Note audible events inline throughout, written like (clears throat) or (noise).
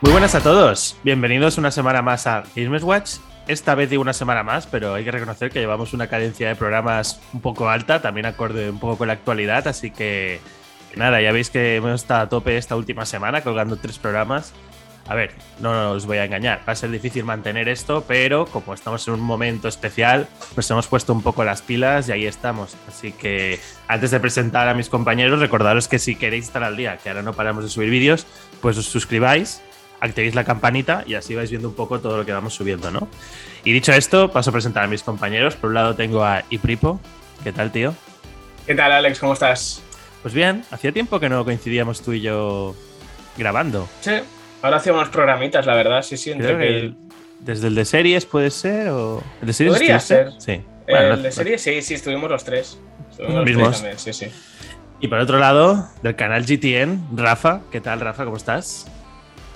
Muy buenas a todos, bienvenidos una semana más a Games Watch. Esta vez digo una semana más, pero hay que reconocer que llevamos una cadencia de programas un poco alta, también acorde un poco con la actualidad, así que nada, ya veis que hemos estado a tope esta última semana colgando tres programas. A ver, no os voy a engañar, va a ser difícil mantener esto, pero como estamos en un momento especial, nos hemos puesto un poco las pilas y ahí estamos. Así que antes de presentar a mis compañeros, recordaros que si queréis estar al día, que ahora no paramos de subir vídeos, pues os suscribáis, activéis la campanita y así vais viendo un poco todo lo que vamos subiendo, ¿no? Y dicho esto, paso a presentar a mis compañeros. Por un lado tengo a Ipripo. ¿Qué tal, tío? ¿Qué tal, Alex? ¿Cómo estás? Pues bien, hacía tiempo que no coincidíamos tú y yo grabando. Sí, ahora hacíamos programitas, la verdad, sí, sí. Creo que el- desde el de series puede ser o... ¿El de series Podría ser. Sí. Bueno, el no- de serie, sí, sí, estuvimos los tres. Estuvimos los Mismos. tres también, sí, sí. Y por otro lado, del canal GTN, Rafa. ¿Qué tal, Rafa? ¿Cómo estás?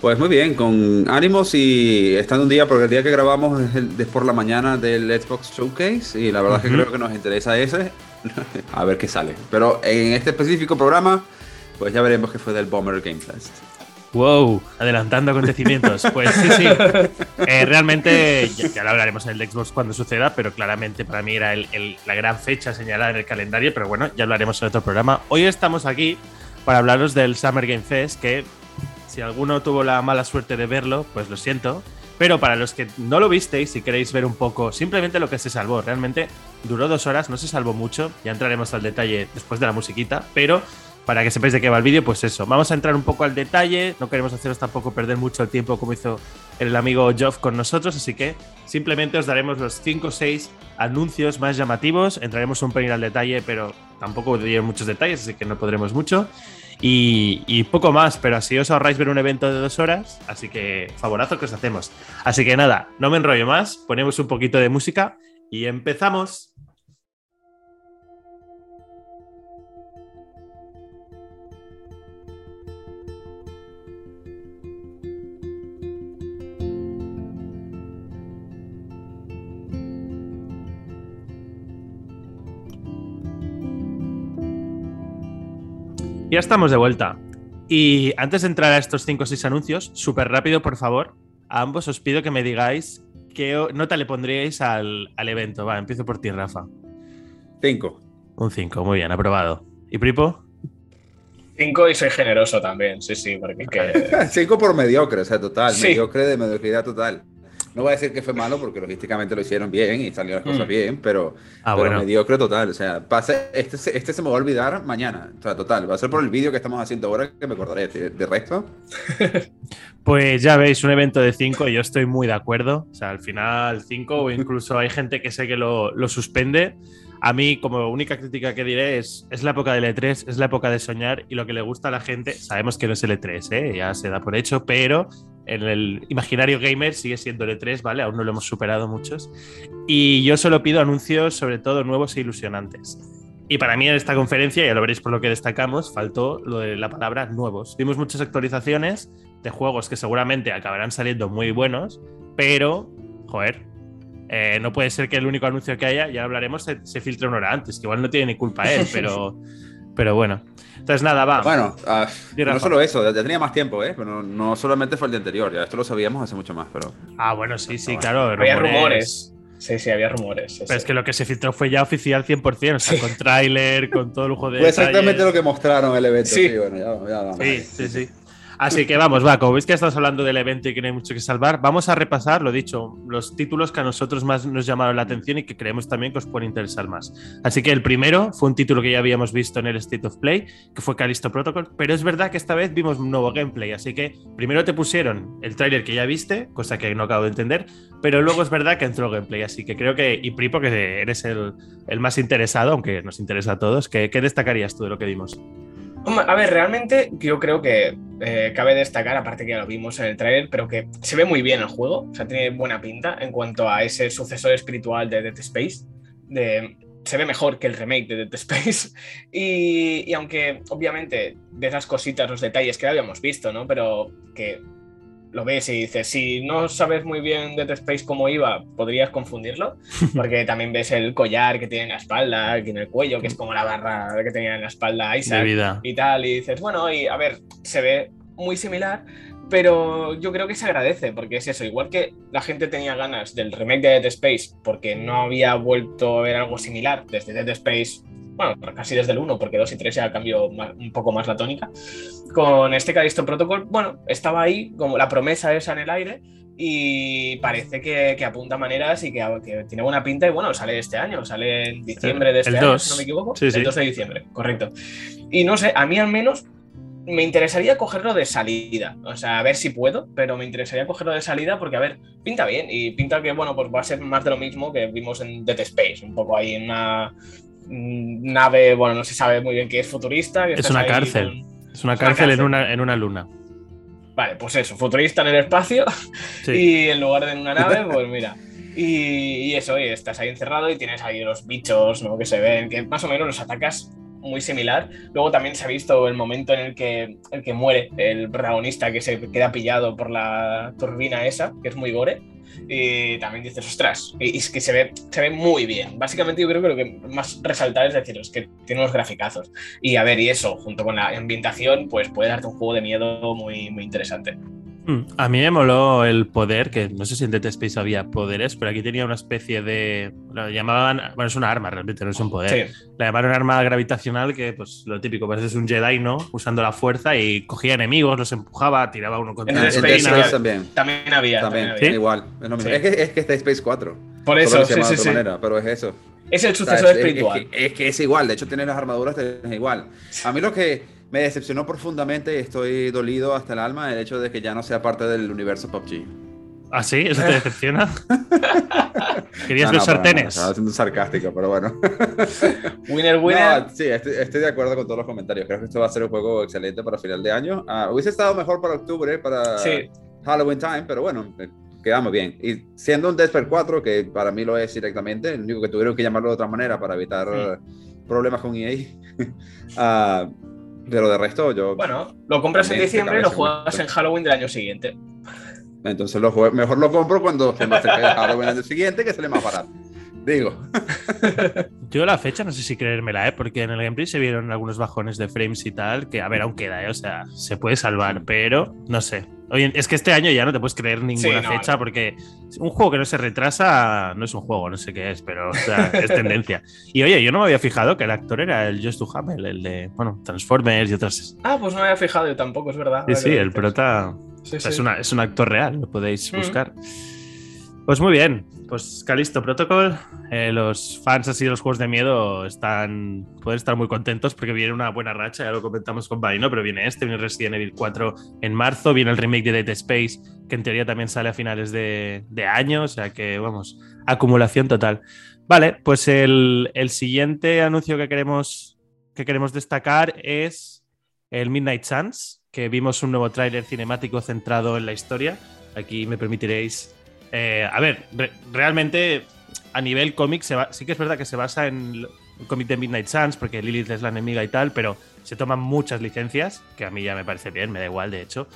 Pues muy bien, con ánimos y estando un día, porque el día que grabamos es, el, es por la mañana del Xbox Showcase y la verdad es que creo que nos interesa ese, (laughs) a ver qué sale. Pero en este específico programa, pues ya veremos qué fue del Bomber Game Fest. Wow, adelantando acontecimientos. Pues sí, sí. Eh, realmente, ya, lo hablaremos en el Xbox cuando suceda, pero claramente para mí era la gran fecha señalada en el calendario, pero bueno, ya hablaremos en otro programa. Hoy estamos aquí para hablaros del Summer Game Fest, que si alguno tuvo la mala suerte de verlo, pues lo siento. Pero para los que no lo visteis, si queréis ver un poco simplemente lo que se salvó, realmente duró dos horas, no se salvó mucho, ya entraremos al detalle después de la musiquita, pero para que sepáis de qué va el vídeo, pues eso, vamos a entrar un poco al detalle, no queremos haceros tampoco perder mucho el tiempo como hizo el amigo Geoff con nosotros, así que simplemente os daremos los 5 o 6 anuncios más llamativos, entraremos un pelín al detalle, pero tampoco diré muchos detalles, así que no podremos mucho. Y, y poco más, pero así os ahorráis ver un evento de dos horas, así que favorazo que os hacemos. Así que nada, no me enrollo más, ponemos un poquito de música y empezamos. Ya estamos de vuelta. Y antes de entrar a estos 5 o 6 anuncios, súper rápido, por favor, a ambos os pido que me digáis qué nota le pondríais al, al evento. Va, empiezo por ti, Rafa. Cinco. Un 5, muy bien, aprobado. ¿Y Pripo? Cinco y soy generoso también, sí, sí, porque es que... (laughs) Cinco por mediocre, o sea, total, Sí. mediocre de mediocridad total. No voy a decir que fue malo porque logísticamente lo hicieron bien y salieron las cosas Mm. bien, pero, Ah, pero bueno. mediocre total. O sea, pase, este, se- este se me va a olvidar mañana. O sea, total, va a ser por el vídeo que estamos haciendo ahora que me acordaré. De, de resto, (laughs) Pues ya veis, un evento de 5, yo estoy muy de acuerdo. O sea, al final 5 o incluso hay gente que sé que lo, lo suspende. A mí, como única crítica que diré, es, es la época del E3, es la época de soñar y lo que le gusta a la gente, sabemos que no es el E3, ¿eh? ya se da por hecho, pero en el imaginario gamer sigue siendo el E3, ¿vale? Aún no lo hemos superado muchos. Y yo solo pido anuncios, sobre todo nuevos e ilusionantes. Y para mí en esta conferencia, ya lo veréis por lo que destacamos, faltó lo de la palabra nuevos. Vimos muchas actualizaciones de juegos que seguramente acabarán saliendo muy buenos, pero, joder, eh, no puede ser que el único anuncio que haya, ya hablaremos, se, se filtre una hora antes, que igual no tiene ni culpa él, (laughs) pero, pero bueno. Entonces nada, va. bueno, ah, no solo eso, ya tenía más tiempo, ¿eh? Pero no solamente fue el día anterior, ya esto lo sabíamos hace mucho más, pero. Ah, bueno, sí, sí, Bueno, claro. Había rumores. Sí, sí, había rumores. sí, Pero es que lo que se filtró fue ya oficial 100%, o sea, con tráiler, con todo lujo de Fue exactamente detalles. lo que mostraron en el evento. Sí. Sí, bueno, ya, ya vamos. Sí, sí, sí. Así que vamos, va, como veis que estamos hablando del evento y que no hay mucho que salvar, vamos a repasar, lo dicho, los títulos que a nosotros más nos llamaron la atención y que creemos también que os pueden interesar más. Así que el primero fue un título que ya habíamos visto en el State of Play, que fue Callisto Protocol, pero es verdad que esta vez vimos un nuevo gameplay, así que primero te pusieron el tráiler que ya viste, cosa que no acabo de entender, pero luego es verdad que entró gameplay, así que creo que, y Pripo, que eres el, más interesado, aunque nos interesa a todos, ¿qué, destacarías tú de lo que vimos? A ver, realmente yo creo que eh, cabe destacar, aparte que ya lo vimos en el trailer, pero que se ve muy bien el juego, o sea, tiene buena pinta en cuanto a ese sucesor espiritual de Dead Space. Se ve mejor que el remake de Dead (laughs) Space. Y, y aunque, obviamente, de esas cositas, los detalles que habíamos visto, ¿no? Pero que lo ves y dices, si no sabes muy bien Dead Space cómo iba, podrías confundirlo, (laughs) porque también ves el collar que tiene en la espalda, aquí en el cuello, que es como la barra que tenía en la espalda Isaac y tal, y dices, bueno, y a ver, se ve muy similar, pero yo creo que se agradece, porque es eso, igual que la gente tenía ganas del remake de Dead Space, porque no había vuelto a ver algo similar desde Dead Space bueno, casi desde el 1, porque 2 y 3 ya cambió un poco más la tónica. Con este Callisto Protocol, bueno, estaba ahí como la promesa esa en el aire y parece que, apunta maneras y que, tiene buena pinta y bueno, sale este año, sale en diciembre de este año, si no me equivoco. el 2 de diciembre, correcto. Y no sé, a mí al menos me interesaría cogerlo de salida. O sea, a ver si puedo, pero me interesaría cogerlo de salida porque, a ver, pinta bien. Y pinta que, bueno, pues va a ser más de lo mismo que vimos en Dead Space. Un poco ahí en una nave, bueno, no se sabe muy bien qué es futurista. es una cárcel. Es una cárcel, En, una, en una luna. Vale, pues eso, futurista en el espacio (laughs) y en lugar de en una nave, pues mira. Y, eso, y estás ahí encerrado y tienes ahí los bichos ¿no? que se ven, que más o menos los atacas muy similar. Luego también se ha visto el momento en el que, el que muere el protagonista que se queda pillado por la turbina esa, que es muy gore y también dices, ostras, y es que se ve, se ve muy bien. Básicamente yo creo que lo que más resaltar es decir, es que tiene unos graficazos. Y a ver, y eso, junto con la ambientación, pues puede darte un juego de miedo muy, muy interesante. Hmm, a mí me moló el poder, que no sé si en Dead Space había poderes, pero aquí tenía una especie de. Lo llamaban. Bueno, es una arma realmente, no es un poder. La llamaron arma gravitacional, que pues lo típico, es un Jedi, ¿no? Usando la fuerza y cogía enemigos, los empujaba, tiraba uno contra el Space, Space también. También había. También, igual. Es, que, es que está Space 4. Por eso, sí, sí, sí. Manera, pero es eso. Es el sucesor espiritual. Es que, es igual, de hecho, tienes las armaduras, es igual. A mí lo que me decepcionó profundamente y estoy dolido hasta el alma el hecho de que ya no sea parte del universo PUBG. ¿Ah, sí? ¿Eso te (laughs) decepciona? (laughs) ¿Querías los sartenes? Estaba siendo sarcástico, pero bueno. (laughs) winner, winner. sí, estoy, de acuerdo con todos los comentarios. Creo que esto va a ser un juego excelente para final de año. Ah, hubiese estado mejor para octubre, para Halloween Time, pero bueno, eh, quedamos bien. Y siendo un Dead 4, que para mí lo es directamente, lo único que tuvieron que llamarlo de otra manera para evitar problemas con EA. uh, Pero de resto, yo. Bueno, lo compras en diciembre y lo juegas en Halloween del año siguiente. Entonces lo mejor lo compro cuando se me acerque Halloween del año siguiente, que sale más barato. Digo. (laughs) Yo la fecha no sé si creérmela, ¿eh? porque en el gameplay se vieron algunos bajones de frames y tal, que a ver, aún queda, ¿eh? o sea, se puede salvar, pero no sé. Oye, es que este año ya no te puedes creer ninguna fecha porque un juego que no se retrasa no es un juego, no sé qué es, pero o sea, es tendencia. Y oye, yo no me había fijado que el actor era el Just to Hamel, el de, bueno, Transformers y otras. Ah, pues no me había fijado yo tampoco, es verdad. Sí, sí, el prota es, una, es, un actor real, lo podéis mm. buscar. Pues muy bien, pues Calisto Protocol, eh, los fans así de los juegos de miedo están, pueden estar muy contentos porque viene una buena racha, ya lo comentamos con Marino, pero viene este, viene Resident Evil 4 en marzo, viene el remake de Dead Space, que en teoría también sale a finales de, año, o sea que vamos, acumulación total. Vale, pues el, siguiente anuncio que queremos, que queremos destacar es el Midnight Suns, que vimos un nuevo tráiler cinemático centrado en la historia. Aquí me permitiréis eh, a ver, realmente a nivel cómic sí que es verdad que se basa en el cómic de Midnight Suns, porque Lilith es la enemiga y tal, pero se toman muchas licencias, que a mí ya me parece bien, me da igual, de hecho.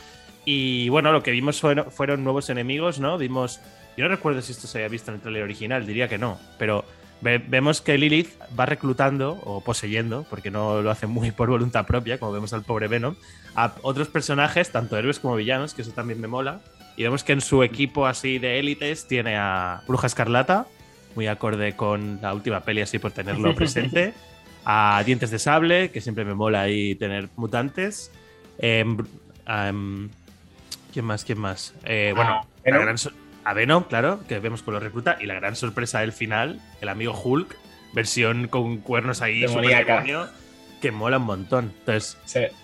Y bueno, lo que vimos fueron, nuevos enemigos, ¿no? Vimos. Yo no recuerdo si esto se había visto en el trailer original, diría que no, pero vemos que Lilith va reclutando o poseyendo, porque no lo hace muy por voluntad propia, como vemos al pobre Venom, a otros personajes, tanto héroes como villanos, que eso también me mola, y vemos que en su equipo así de élites tiene a Bruja Escarlata, muy acorde con la última peli así por tenerlo (laughs) presente. A Dientes de Sable, que siempre me mola ahí tener mutantes. Em, ¿Quién más? ¿Quién más? Eh, bueno, a Venom, claro, que vemos con lo recluta. Y la gran sorpresa del final, el amigo Hulk, versión con cuernos ahí, super que mola un montón. Entonces,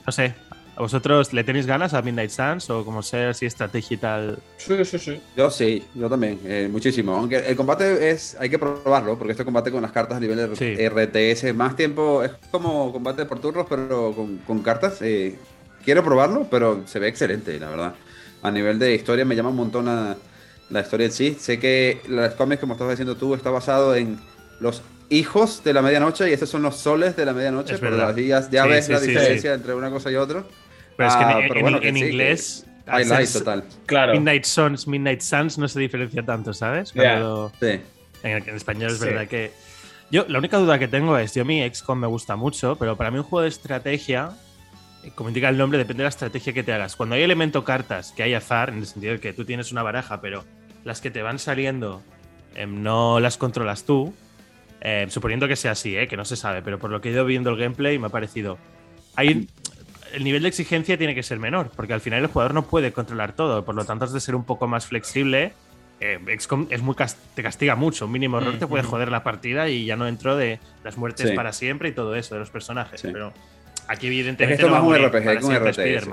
no sé, ¿A vosotros le tenéis ganas a Midnight Suns o como ser así estrategia y tal? Sí, sí, sí. Yo sí, yo también, eh, muchísimo. Aunque el combate es, hay que probarlo, porque este combate con las cartas a nivel de RTS, más tiempo, es como combate por turnos, pero con, cartas. Eh, quiero probarlo, pero se ve excelente, la verdad. A nivel de historia me llama un montón la historia en sí. Sé que los cómics, como estabas diciendo tú, está basado en los hijos de la medianoche y estos son los soles de la medianoche, pero ya, ves la diferencia entre una cosa y otra. Pero es que en, ah, inglés Highlight total. Claro. Midnight Suns, Midnight Suns no se diferencia tanto, ¿sabes? Sí. En, español es verdad que. Yo, la única duda que tengo es: yo, a mí XCOM me gusta mucho, pero para mí un juego de estrategia, eh, como indica el nombre, depende de la estrategia que te hagas. Cuando hay elemento cartas, que hay azar, en el sentido de que tú tienes una baraja, pero las que te van saliendo em, no las controlas tú, em, suponiendo que sea así, ¿eh? que no se sabe, pero por lo que he ido viendo el gameplay me ha parecido. Hay el nivel de exigencia tiene que ser menor, porque al final el jugador no puede controlar todo, por lo tanto has de ser un poco más flexible. Eh, XCOM es muy te castiga mucho, un mínimo error te puede joder la partida y ya no entro de las muertes para siempre y todo eso de los personajes. Pero aquí evidentemente esto no más un RPG que un RTS.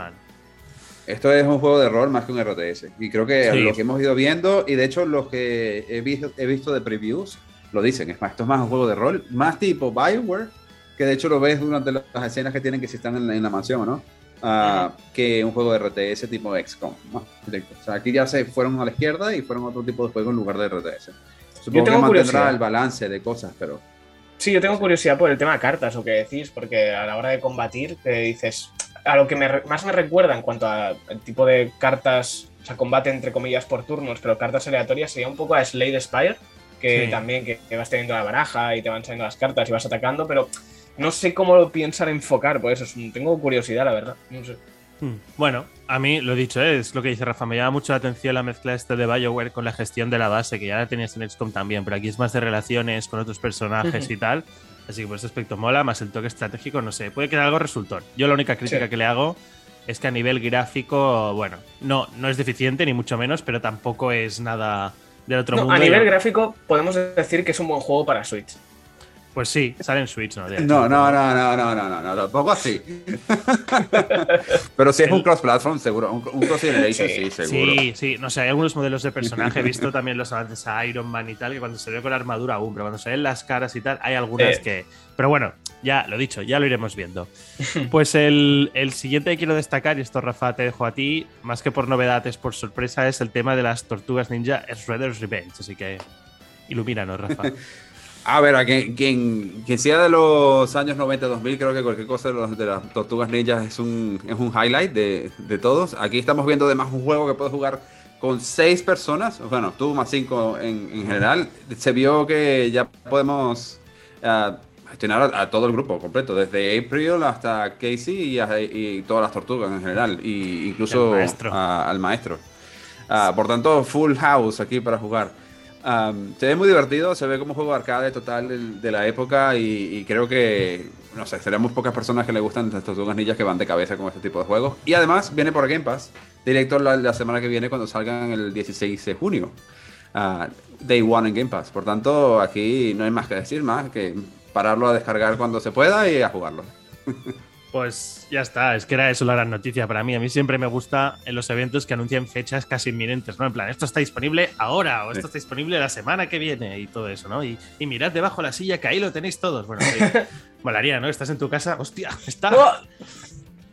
Esto es un juego de rol más que un RTS. Y creo que lo que hemos ido viendo, y de hecho los que he visto, he visto de previews, lo dicen. Es más, esto es más un juego de rol, más tipo Bioware, que de hecho lo ves durante las escenas que tienen que si están en, la mansión, ¿no? Uh, que un juego de RTS tipo XCOM. ¿no? O sea, aquí ya se fueron a la izquierda y fueron a otro tipo de juego en lugar de RTS. Supongo que mantendrá el balance de cosas, pero. Sí, yo tengo curiosidad por el tema de cartas, o que decís, porque a la hora de combatir, te dices. A lo que más me recuerda en cuanto al tipo de cartas, o sea, combate entre comillas por turnos, pero cartas aleatorias, sería un poco a Slade Spire, que también que, que vas teniendo la baraja y te van saliendo las cartas y vas atacando, pero no sé cómo lo piensan enfocar, por eso tengo curiosidad, la verdad. No sé. Hmm. Bueno, a mí lo dicho, ¿eh? es lo que dice Rafa, me llama mucho la atención la mezcla este de Bioware con la gestión de la base, que ya la tenías en XCOM también, pero aquí es más de relaciones con otros personajes y tal. Así que por ese aspecto mola, más el toque estratégico, no sé, puede quedar algo resultor. Yo la única crítica que le hago es que a nivel gráfico, bueno, no, no es deficiente ni mucho menos, pero tampoco es nada del otro mundo. A nivel gráfico podemos decir que es un buen juego para Switch. Pues sí, sale en Switch, ¿no? No, no, no, no, no, no, no, no, tampoco así. (laughs) Pero si es un cross-platform, seguro. Un, cross-generation, sí. seguro. Sí, sí. No sé, hay algunos modelos de personaje. He visto (laughs) también los avances a Iron Man y tal, que cuando se ve con la armadura aún, pero cuando se ven las caras y tal, hay algunas que. Pero bueno, ya lo dicho, ya lo iremos viendo. (laughs) Pues el, el siguiente que quiero destacar, y esto Rafa te dejo a ti, más que por novedades, por sorpresa, es el tema de las tortugas ninja Shredder's Revenge. Así que ilumínanos, Rafa. A ver, a quien, quien, sea de los años 90-2000, creo que cualquier cosa de, los, de, las tortugas ninjas es un, es un highlight de, de, todos. Aquí estamos viendo además un juego que puede jugar con seis personas, bueno, tú más cinco en, en general. Se vio que ya podemos uh, gestionar a, todo el grupo completo, desde April hasta Casey y, y todas las tortugas en general, y incluso al maestro. Uh, por tanto, full house aquí para jugar se ve muy divertido, se ve como juego arcade total de, la época y, creo que, no sé, seremos pocas personas que le gustan estos dos ninjas que van de cabeza con este tipo de juegos. Y además viene por Game Pass, directo la, semana que viene cuando salgan el 16 de junio. Uh, day One en Game Pass. Por tanto, aquí no hay más que decir, más que pararlo a descargar cuando se pueda y a jugarlo. (laughs) Pues ya está, es que era eso la gran noticia para mí. A mí siempre me gusta en los eventos que anuncian fechas casi inminentes, ¿no? En plan, esto está disponible ahora o esto está disponible la semana que viene y todo eso, ¿no? Y, mirad debajo la silla que ahí lo tenéis todos. Bueno, sí, (laughs) molaría, ¿no? Estás en tu casa, hostia, está. ¡Oh!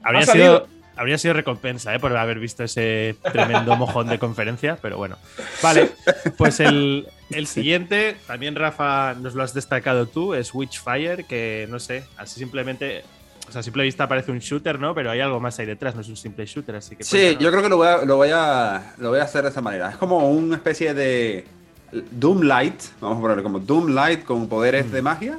Habría sido, habría sido recompensa, ¿eh? Por haber visto ese tremendo mojón de conferencia, pero bueno. Vale, pues el, el siguiente, también Rafa nos lo has destacado tú, es Witchfire, que no sé, así simplemente o sea, a simple vista parece un shooter, ¿no? Pero hay algo más ahí detrás, no es un simple shooter, así que... Sí, yo creo que lo voy, a, lo, voy a, lo voy a hacer de esa manera. Es como una especie de Doom Light, vamos a ponerlo como Doom Light con poderes de magia.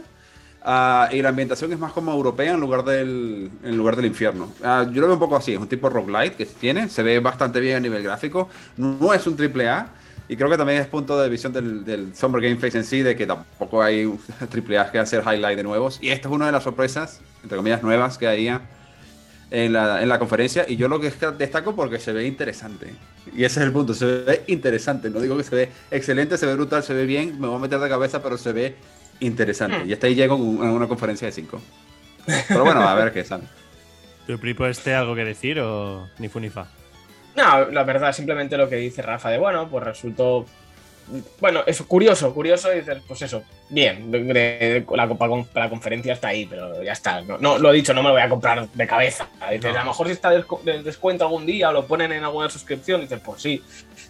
Ah, y la ambientación es más como europea en lugar del, en lugar del infierno. Ah, yo lo veo un poco así, es un tipo roguelite que tiene, se ve bastante bien a nivel gráfico. No es un triple A, y creo que también es punto de visión del, del Summer Game Face en sí, de que tampoco hay (laughs) triple A que hacer highlight de nuevos. Y esta es una de las sorpresas, entre comillas, nuevas que había en la, en la conferencia. Y yo lo que destaco porque se ve interesante. Y ese es el punto, se ve interesante. No digo que se ve excelente, se ve brutal, se ve bien, me voy a meter de cabeza, pero se ve interesante. Hmm. Y hasta ahí llego en una conferencia de 5. Pero bueno, a ver qué sale. (laughs) ¿Tu Pripo este algo que decir o ni fu ni fa? No, la verdad, simplemente lo que dice Rafa de bueno, pues resultó. Bueno, es curioso, curioso, y dices, pues eso, bien, la, la conferencia está ahí, pero ya está. No, lo he dicho, no me lo voy a comprar de cabeza. Dices, a lo mejor si está de descuento algún día o lo ponen en alguna suscripción, dices, pues sí,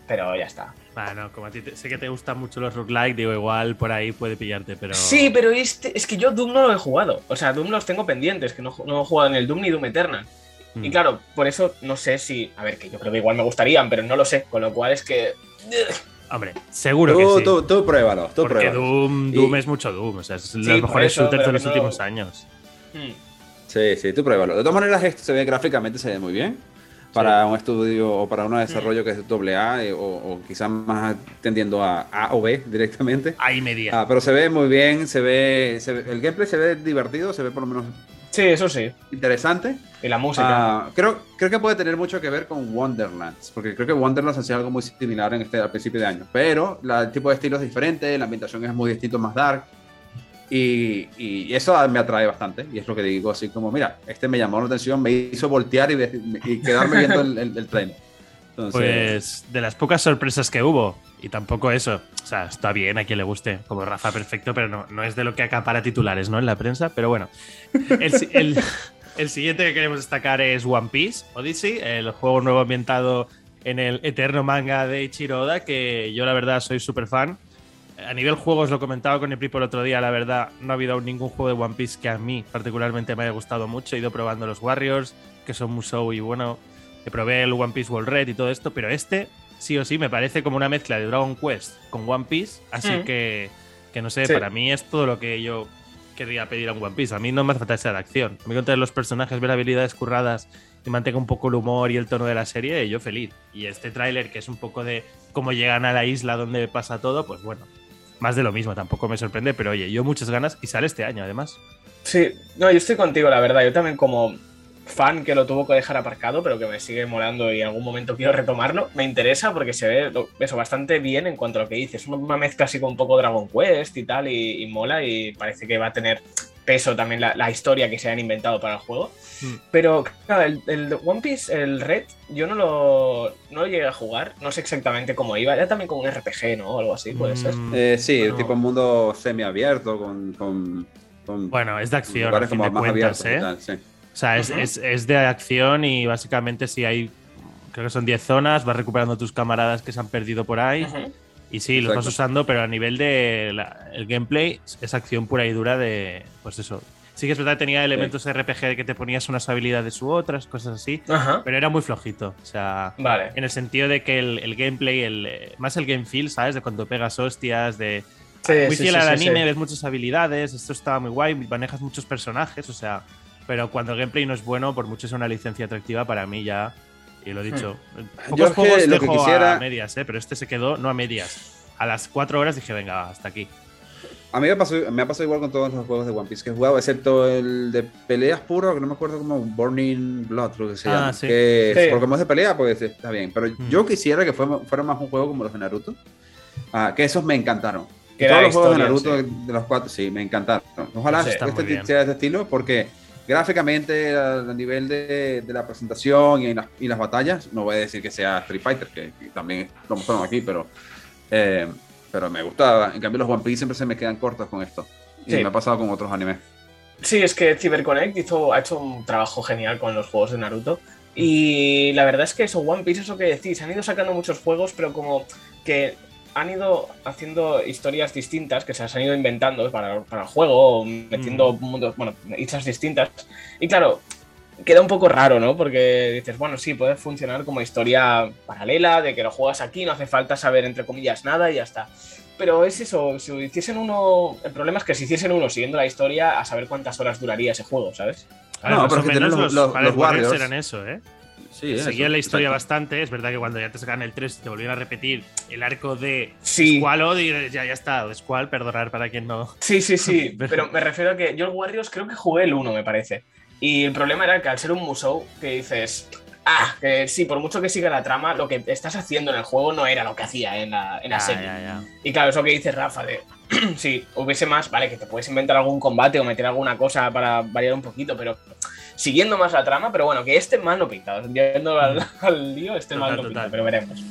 pero ya está. Bueno, como a ti sé que te gustan mucho los roguelike, digo, igual por ahí puede pillarte, pero. Sí, pero este, es que yo Doom no lo he jugado. O sea, Doom los tengo pendientes, que no, no he jugado en el Doom ni Doom Eternal. Y mm. claro, por eso no sé si. A ver, que yo creo que igual me gustarían, pero no lo sé. Con lo cual es que. Hombre, seguro que sí. Tú, tú pruébalo, tú Porque Doom, Doom es mucho Doom, o sea, es los mejores shooters de los últimos años. Hmm. Sí, sí, tú pruébalo. De todas maneras, esto se ve gráficamente, se ve muy bien. Para un estudio o para un desarrollo que es doble A eh, o, quizás más tendiendo a A o B directamente. A y media. Ah, pero se ve muy bien, se ve, el gameplay se ve divertido, se ve por lo menos Sí, eso sí. Interesante. Y la música. Ah, creo, creo que puede tener mucho que ver con Wonderlands, porque creo que Wonderlands hacía algo muy similar en este, al principio de año. Pero el tipo de estilo es diferente, la ambientación es muy distinto, más dark. Y, y, eso me atrae bastante. Y es lo que digo, así como, mira, este me llamó la atención, me hizo voltear y, quedarme viendo el, el, tren. Pues de las pocas sorpresas que hubo, y tampoco eso, o sea, está bien a quien le guste, como Rafa perfecto, pero no, no es de lo que acapara titulares, ¿no? En la prensa, pero bueno. El, el, siguiente que queremos destacar es One Piece Odyssey, el juego nuevo ambientado en el eterno manga de Ichiro Oda, que yo la verdad soy súper fan. A nivel juegos, lo comentaba con el Pripo el otro día, la verdad, no ha habido ningún juego de One Piece que a mí particularmente me haya gustado mucho. He ido probando los Warriors, que son Musou y bueno, probé el One Piece World Red y todo esto, pero este sí o sí me parece como una mezcla de Dragon Quest con One Piece, así mm. que, que no sé, para mí es todo lo que yo querría pedir a un One Piece. A mí no me hace falta esa de acción. A mí con los personajes, ver habilidades curradas y mantenga un poco el humor y el tono de la serie, yo feliz. Y este tráiler, que es un poco de cómo llegan a la isla donde pasa todo, pues bueno, más de lo mismo, tampoco me sorprende, pero oye, yo muchas ganas y sale este año además. Sí, no, yo estoy contigo, la verdad. Yo también como fan que lo tuvo que dejar aparcado, pero que me sigue molando y en algún momento quiero retomarlo. Me interesa porque se ve eso bastante bien en cuanto a lo que dices. Una mezcla así con un poco Dragon Quest y tal, y, mola, y parece que va a tener peso también la, historia que se han inventado para el juego. Hmm. Pero claro, el, One Piece, el Red, yo no lo, no llegué a jugar, no sé exactamente cómo iba. Era también como un RPG, ¿no? O algo así, puede ser. Hmm. Eh, sí, tipo un mundo semiabierto con, con, Bueno, es de acción. Como más cuentas, ¿eh? sí. O sea, es, de acción y básicamente si hay, creo que son 10 zonas, vas recuperando tus camaradas que se han perdido por ahí. Y sí, los vas usando, pero a nivel de el gameplay es acción pura y dura de, pues eso. Sí que es verdad que tenía elementos de RPG que te ponías unas habilidades u otras, cosas así, pero era muy flojito. O sea, vale. en el sentido de que el, gameplay, el, más el game feel, ¿sabes? De cuando pegas hostias, de... muy fiel al anime, ves muchas habilidades, esto estaba muy guay, manejas muchos personajes, o sea, pero cuando el gameplay no es bueno, por mucho es una licencia atractiva, para mí ya, y lo he dicho, hmm. pocos juegos lo dejo quisiera... a medias, ¿eh? pero este se quedó no a medias. A las cuatro horas dije, venga, hasta aquí. A mí me, pasó, me ha pasado igual con todos los juegos de One Piece que he jugado, excepto el de peleas puro, que no me acuerdo como Burning Blood, creo que se ah, llama. Sí. Que, Porque como es de pelea, pues está bien. Pero hmm. yo quisiera que fuera, fuera, más un juego como los de Naruto. Ah, que esos me encantaron. todos los juegos de Naruto de los cuatro, sí, me encantaron. Ojalá este sea de este estilo, porque gráficamente, a, nivel de, la presentación y, las batallas, no voy a decir que sea Street Fighter, que, también lo mostramos aquí, pero, eh, pero me gustaba. En cambio, los One Piece siempre se me quedan cortos con esto. Y me ha pasado con otros animes. Sí, es que CyberConnect hizo, ha hecho un trabajo genial con los juegos de Naruto. Y la verdad es que eso, One Piece, eso que decís, han ido sacando muchos juegos, pero como que han ido haciendo historias distintas que se las han ido inventando para, el juego, metiendo mm. mundos, bueno, hechas distintas. Y claro, queda un poco raro, ¿no? Porque dices, bueno, sí, puede funcionar como historia paralela, de que lo juegas aquí, no hace falta saber, entre comillas, nada y ya está. Pero es eso, si hiciesen uno. El problema es que si hiciesen uno siguiendo la historia, a saber cuántas horas duraría ese juego, ¿sabes? no, pero que los, los, los, eran eso, ¿eh? Sí, Seguía la historia bastante. Es verdad que cuando ya te sacan el 3 te volvieron a repetir el arco de sí. Squall y ya, ya está. Squall, perdonar para quien no. Sí, sí, sí. (laughs) pero me refiero a que yo el Warriors creo que jugué el 1, me parece. Y el problema era que al ser un Musou, que dices, ah, que sí, por mucho que siga la trama, lo que estás haciendo en el juego no era lo que hacía en la, en la serie. Y claro, eso que dice Rafa, de (clears throat) si hubiese más, vale, que te puedes inventar algún combate o meter alguna cosa para variar un poquito, pero siguiendo más la trama, pero bueno, que este mal no pintado. Yendo al, (laughs) al, lío, este mal no pero veremos.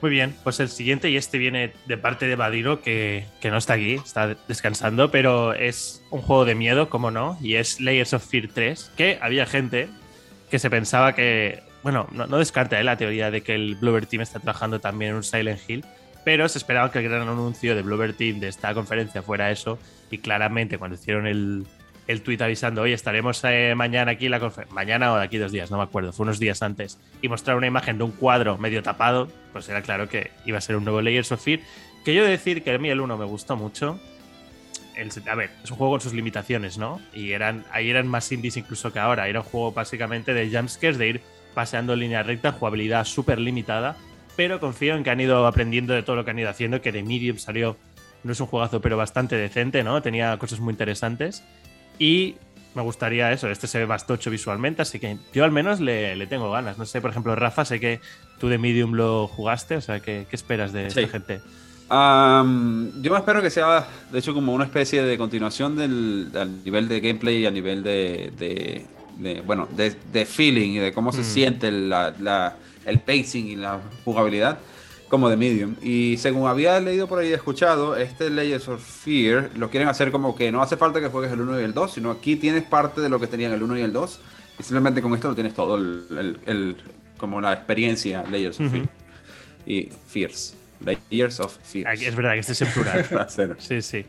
Muy bien, pues el siguiente, y este viene de parte de Badiro, que, que, no está aquí, está descansando, pero es un juego de miedo, como no, y es Layers of Fear 3, que había gente que se pensaba que, bueno, no, no descarta ¿eh? la teoría de que el Bluebird Team está trabajando también en un Silent Hill, pero se esperaba que el gran anuncio de Bluebird Team de esta conferencia fuera eso, y claramente cuando hicieron el, el tuit avisando, oye, estaremos eh, mañana aquí la mañana o de aquí dos días, no me acuerdo, fue unos días antes, y mostrar una imagen de un cuadro medio tapado, pues era claro que iba a ser un nuevo Layers of Fear. Que yo decir que a mí el 1 me gustó mucho. A ver, es un juego con sus limitaciones, ¿no? Y eran, ahí eran más indies incluso que ahora. Era un juego básicamente de jumpscares, de ir paseando en línea recta, jugabilidad súper limitada. Pero confío en que han ido aprendiendo de todo lo que han ido haciendo, que de Medium salió, no es un juegazo, pero bastante decente, ¿no? Tenía cosas muy interesantes. Y me gustaría eso, este se ve bastocho visualmente, así que yo al menos le, tengo ganas. No sé, por ejemplo, Rafa, sé que tú de Medium lo jugaste, o sea, ¿qué, esperas de esta gente? yo me espero que sea, de hecho, como una especie de continuación del nivel de gameplay y a nivel de, bueno, de, feeling y de cómo se mm. siente el pacing y la jugabilidad como de Medium. Y según había leído por ahí y escuchado, este Layers of Fear lo quieren hacer como que no hace falta que juegues el 1 y el 2, sino aquí tienes parte de lo que tenían el 1 y el 2. Y simplemente con esto lo tienes todo, el, como la experiencia Layers of Fear. Y Fears. Layers of Fear. Es verdad que este es en plural. (laughs) sí, sí.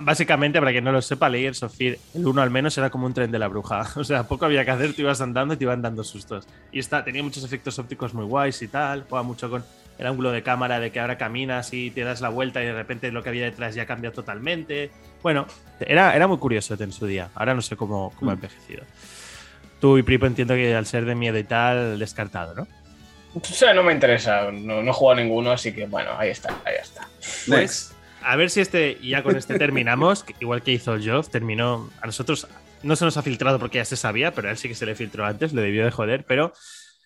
Básicamente, para quien no lo sepa, Layers of Fear, el 1 al menos era como un tren de la bruja. (laughs) O sea, poco había que hacer, te ibas andando y te iban dando sustos. Y está, tenía muchos efectos ópticos muy guays y tal. Juega mucho con el ángulo de cámara de que ahora caminas y te das la vuelta y de repente lo que había detrás ya cambia totalmente. Bueno, era, era muy curioso en su día. Ahora no sé cómo, cómo ha mm. envejecido. Tú y Pripo entiendo que al ser de miedo y tal, descartado, ¿no? O sea, no me interesa, no, no he jugado ninguno, así que bueno, ahí está, ahí está. Pues, a ver si este, y ya con este terminamos, igual que hizo Geoff, terminó, a nosotros no se nos ha filtrado porque ya se sabía, pero a él sí que se le filtró antes, le debió de joder, pero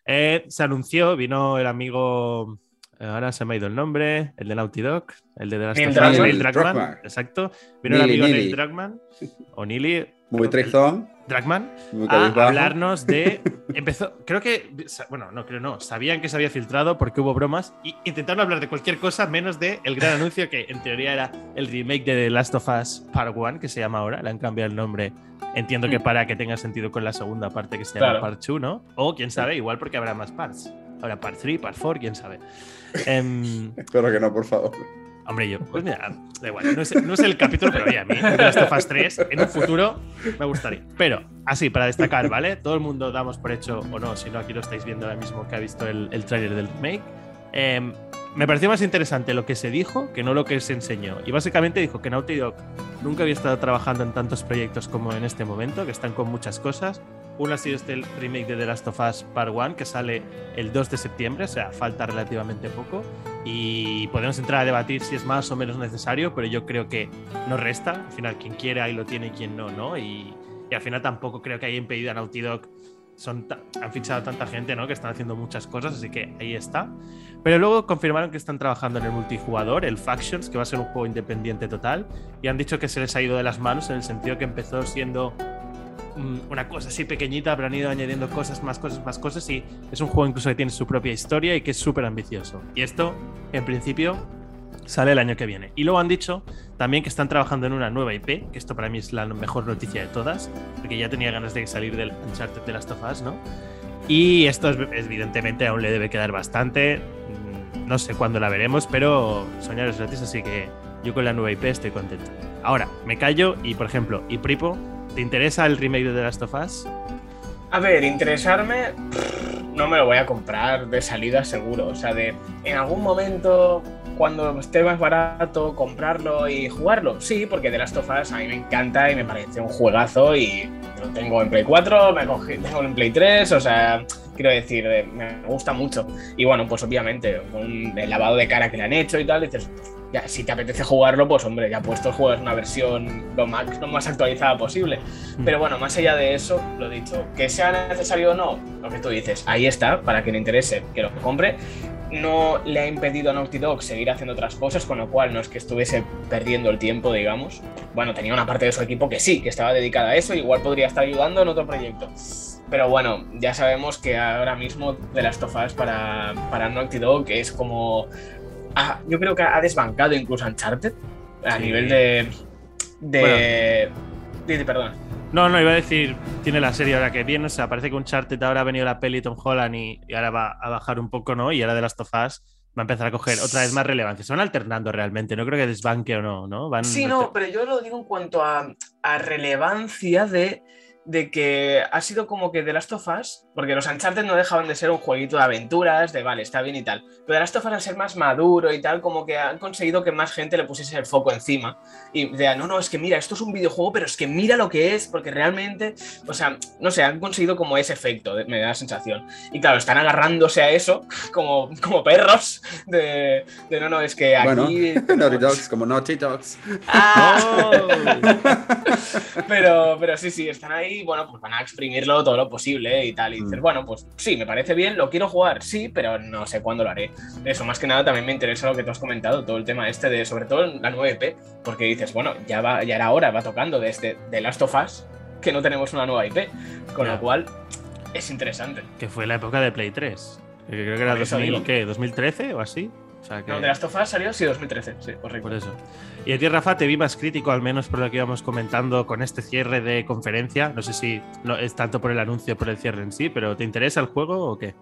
eh, se anunció, vino el amigo Ahora se me ha ido el nombre, el de Naughty Dog, el de The Last of Us, Neil Dragman. Exacto. Vino el amigo Neil Dragman, o Nili. Muy tristón. Dragman, a hablarnos de. (laughs) Empezó, creo que. Bueno, no, creo no. Sabían que se había filtrado porque hubo bromas y intentaron hablar de cualquier cosa menos de el gran anuncio que en teoría era el remake de The Last of Us Part 1, que se llama ahora. Le han cambiado el nombre. Entiendo que mm. para que tenga sentido con la segunda parte que se llama Part 2, ¿no? O quién sabe, igual porque habrá más parts. Ahora Part 3, Part 4, quién sabe. Em, Espero que no, por favor. Hombre, yo, pues mira, da igual, no es, el capítulo, pero oye, a mí, las tofas 3, en un futuro me gustaría. Pero, así, para destacar, ¿vale? Todo el mundo damos por hecho, o no, si no, aquí lo estáis viendo ahora mismo que ha visto el, el trailer del remake. Em, me pareció más interesante lo que se dijo que no lo que se enseñó. Y básicamente dijo que Naughty Dog nunca había estado trabajando en tantos proyectos como en este momento, que están con muchas cosas, uno ha sido este remake de The Last of Us Part 1, que sale el 2 de septiembre, o sea, falta relativamente poco. Y podemos entrar a debatir si es más o menos necesario, pero yo creo que no resta. Al final, quien quiera ahí lo tiene y quien no, ¿no? Y, al final tampoco creo que haya impedido a Naughty Dog. Son han fichado tanta gente, ¿no? Que están haciendo muchas cosas, así que ahí está. Pero luego confirmaron que están trabajando en el multijugador, el Factions, que va a ser un juego independiente total. Y han dicho que se les ha ido de las manos en el sentido que empezó siendo una cosa así pequeñita, pero han ido añadiendo cosas, más cosas, más cosas y es un juego incluso que tiene su propia historia y que es súper ambicioso. Y esto, en principio, sale el año que viene. Y luego han dicho también que están trabajando en una nueva IP, que esto para mí es la mejor noticia de todas, porque ya tenía ganas de salir del Uncharted de Last of Us, ¿no? Y esto evidentemente aún le debe quedar bastante. Mm, no sé cuándo la veremos, pero soñar es gratis, así que yo con la nueva IP estoy contento. Ahora, me callo y, por ejemplo, y Pripo ¿Te interesa el remake de The Last of Us? A ver, interesarme, no me lo voy a comprar de salida seguro. O sea, de en algún momento, cuando esté más barato, comprarlo y jugarlo. Sí, porque The Last of Us a mí me encanta y me parece un juegazo y lo tengo en Play 4, me cogí, tengo en Play 3, o sea, quiero decir, eh, me gusta mucho. Y bueno, pues obviamente, con el lavado de cara que le han hecho y tal, dices, ya, si te apetece jugarlo, pues hombre, ya puesto el juego es una versión lo más, lo más actualizada posible. Mm. Pero bueno, más allá de eso, lo dicho, que sea necesario o no, lo que tú dices, ahí está, para quien le interese, que lo compre. No le ha impedido a Naughty Dog seguir haciendo otras cosas, con lo cual no es que estuviese perdiendo el tiempo, digamos. Bueno, tenía una parte de su equipo que sí, que estaba dedicada a eso, igual podría estar ayudando en otro proyecto. Pero bueno, ya sabemos que ahora mismo de las tofas para, para Naughty Dog es como yo creo que ha desbancado incluso Uncharted a nivel de. de. perdón. No, no, iba a decir, tiene la serie ahora que viene, o sea, parece que Uncharted ahora ha venido la peli Tom Holland y, ahora va a bajar un poco, ¿no? Y ahora de las tofas va a empezar a coger otra vez más relevancia. Se van alternando realmente, no creo que desbanque o no, ¿no? Van sí, no, pero yo lo digo en cuanto a, a relevancia de de que ha sido como que The Last of Us, porque los Uncharted no dejaban de ser un jueguito de aventuras, de vale, está bien y tal, pero The Last of Us al ser más maduro y tal, como que han conseguido que más gente le pusiese el foco encima y de, no, no, es que mira, esto es un videojuego, pero es que mira lo que es, porque realmente, o sea, no sé, han conseguido como ese efecto, me da la sensación. Y claro, están agarrándose a eso (laughs) como, como perros de, no, no, es que aquí... Bueno, (laughs) Naughty Dogs, como Naughty Dogs. Ah. (laughs) pero, pero sí, sí, están ahí bueno, pues van a exprimirlo todo lo posible y tal. Y dices, mm. bueno, pues sí, me parece bien, lo quiero jugar, sí, pero no sé cuándo lo haré. Eso, más que nada, también me interesa lo que tú has comentado, todo el tema este de, sobre todo la 9P, porque dices, bueno, ya, va, ya era hora, va tocando desde The Last of Us que no tenemos una nueva IP, con lo cual es interesante. Que fue la época de Play 3. Creo que era 2000, ¿qué? ¿2013 o así? No, de Last of Us salió sí 2013, sí, correcto. Por eso. Y a ti, Rafa, te vi más crítico, al menos por lo que íbamos comentando con este cierre de conferencia. No sé si es tanto por el anuncio o por el cierre en sí, pero ¿te interesa el juego o qué?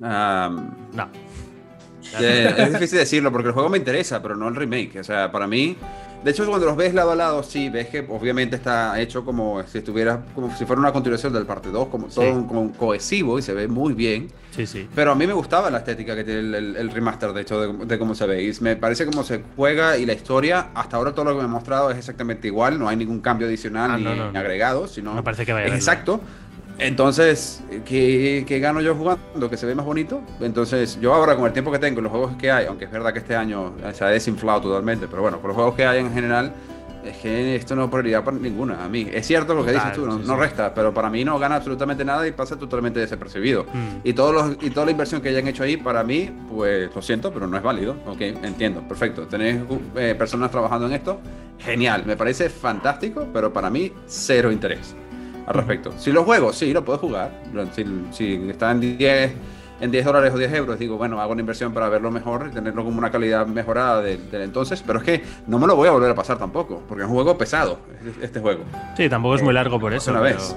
no. Es difícil decirlo porque el juego me interesa, pero no el remake. O sea, para mí, de hecho, cuando los ves lado a lado, sí, ves que obviamente está hecho como si estuviera, como si fuera una continuación del parte 2, como todo como cohesivo y se ve muy bien. Sí, sí. Pero a mí me gustaba la estética que tiene el, remaster, de hecho, de, cómo se ve. Y me parece como se juega y la historia, hasta ahora todo lo que me ha mostrado es exactamente igual, no hay ningún cambio adicional ah, ni, agregado, sino. Me parece que vaya exacto. Entonces, ¿qué, gano yo jugando? Que se ve más bonito. Entonces, yo ahora con el tiempo que tengo, los juegos que hay, aunque es verdad que este año se ha desinflado totalmente, pero bueno, con los juegos que hay en general, es que esto no es prioridad para ninguna. A mí, es cierto lo que dices tú, no, resta, pero para mí no gana absolutamente nada y pasa totalmente desapercibido. Mm. Y, todos los, y toda la inversión que hayan hecho ahí, para mí, pues lo siento, pero no es válido. Ok, entiendo, perfecto. Tenéis eh, personas trabajando en esto, genial, me parece fantástico, pero para mí, cero interés al respecto. Si lo juego, sí, lo puedo jugar. Si, está en 10, en 10 dólares o 10 euros, digo, bueno, hago una inversión para verlo mejor y tenerlo como una calidad mejorada del entonces. Pero es que no me lo voy a volver a pasar tampoco, porque es un juego pesado, este juego. Sí, tampoco es muy largo por eso. Una vez.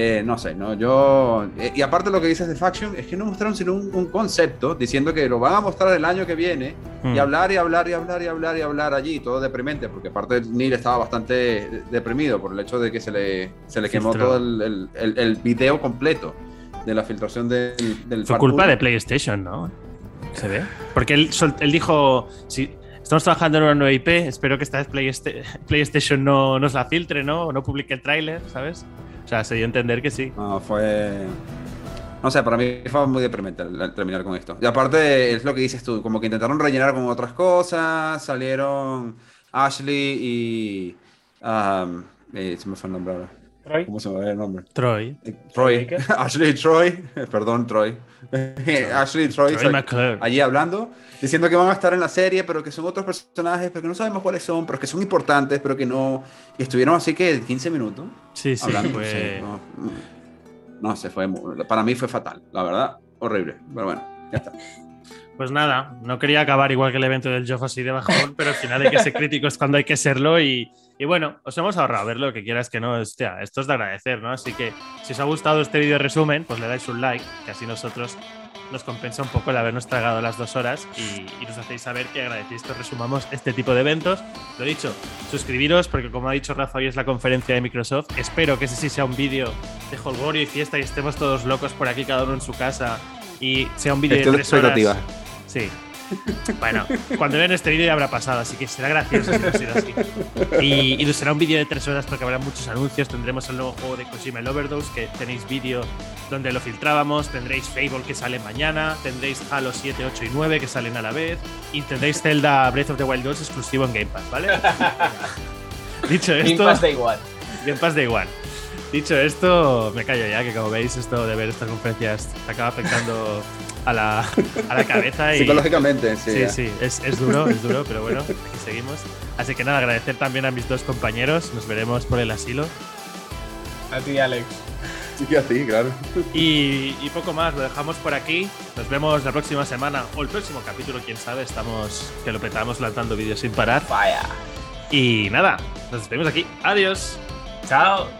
Eh, no sé, no, yo. Eh, y aparte lo que dices de Faction, es que no mostraron sino un, concepto diciendo que lo van a mostrar el año que viene y mm. hablar y hablar y hablar y hablar y hablar allí, todo deprimente, porque aparte Neil estaba bastante deprimido por el hecho de que se le, se le quemó todo el, el, el, video completo de la filtración del. del Fue culpa de PlayStation, ¿no? Se ve. Porque él, él dijo. Si, Estamos trabajando en una nueva IP, espero que esta vez (laughs) PlayStation no nos la filtre, ¿no? O no publique el tráiler, ¿sabes? O sea, se dio a entender que sí. No, fue. No sé, para mí fue muy deprimente terminar con esto. Y aparte, es lo que dices tú, como que intentaron rellenar con otras cosas, salieron Ashley y. Um, eh, se me fue el nombre ahora. Troy. ¿Cómo se me va el nombre? Troy. Eh, Troy. (laughs) Ashley y Troy. (laughs) Perdón, Troy. (laughs) Ashley Troy. Troy allí hablando, diciendo que van a estar en la serie, pero que son otros personajes, pero que no sabemos cuáles son, pero que son importantes, pero que no. Y estuvieron así que 15 minutos. Sí, sí. Hablando, no, se fue. Para mí fue fatal, la verdad. Horrible. Pero bueno, ya está. Pues nada, no quería acabar igual que el evento del Joff así de bajón, pero al final hay que ser (laughs) críticos cuando hay que serlo y, y bueno, os hemos ahorrado ver lo que quieras que no. Hostia, esto es de agradecer, ¿no? Así que si os ha gustado este vídeo resumen, pues le dais un like, que así nosotros nos compensa un poco el habernos tragado las dos horas y, nos hacéis saber que agradecéis que resumamos este tipo de eventos. Lo dicho, suscribiros porque como ha dicho Rafa, hoy es la conferencia de Microsoft. Espero que ese sí sea un vídeo de holgorio y fiesta y estemos todos locos por aquí, cada uno en su casa y sea un vídeo de tres horas. Sí, bueno, cuando vean este vídeo ya habrá pasado, así que será gracioso si no sido así. Y, y, será un vídeo de tres horas porque habrá muchos anuncios. Tendremos el nuevo juego de Kojima el Overdose, que tenéis vídeo donde lo filtrábamos. Tendréis Fable que sale mañana. Tendréis Halo 7, 8 y 9 que salen a la vez. Y tendréis Zelda Breath of the Wild 2 exclusivo en Game Pass, ¿vale? (laughs) Dicho esto. Game Pass da igual. Game Pass da igual. Dicho esto, me callo ya, que como veis, esto de ver estas conferencias acaba afectando a la, a la cabeza. Y, Psicológicamente, sí. Sí, sí, es, es, duro, es duro, pero bueno, aquí seguimos. Así que nada, agradecer también a mis dos compañeros. Nos veremos por el asilo. A ti, Alex. Sí, a ti, claro. Y, y, poco más, lo dejamos por aquí. Nos vemos la próxima semana o el próximo capítulo, quién sabe. Estamos que lo petamos lanzando vídeos sin parar. Vaya. Y nada, nos despedimos aquí. Adiós. Chao.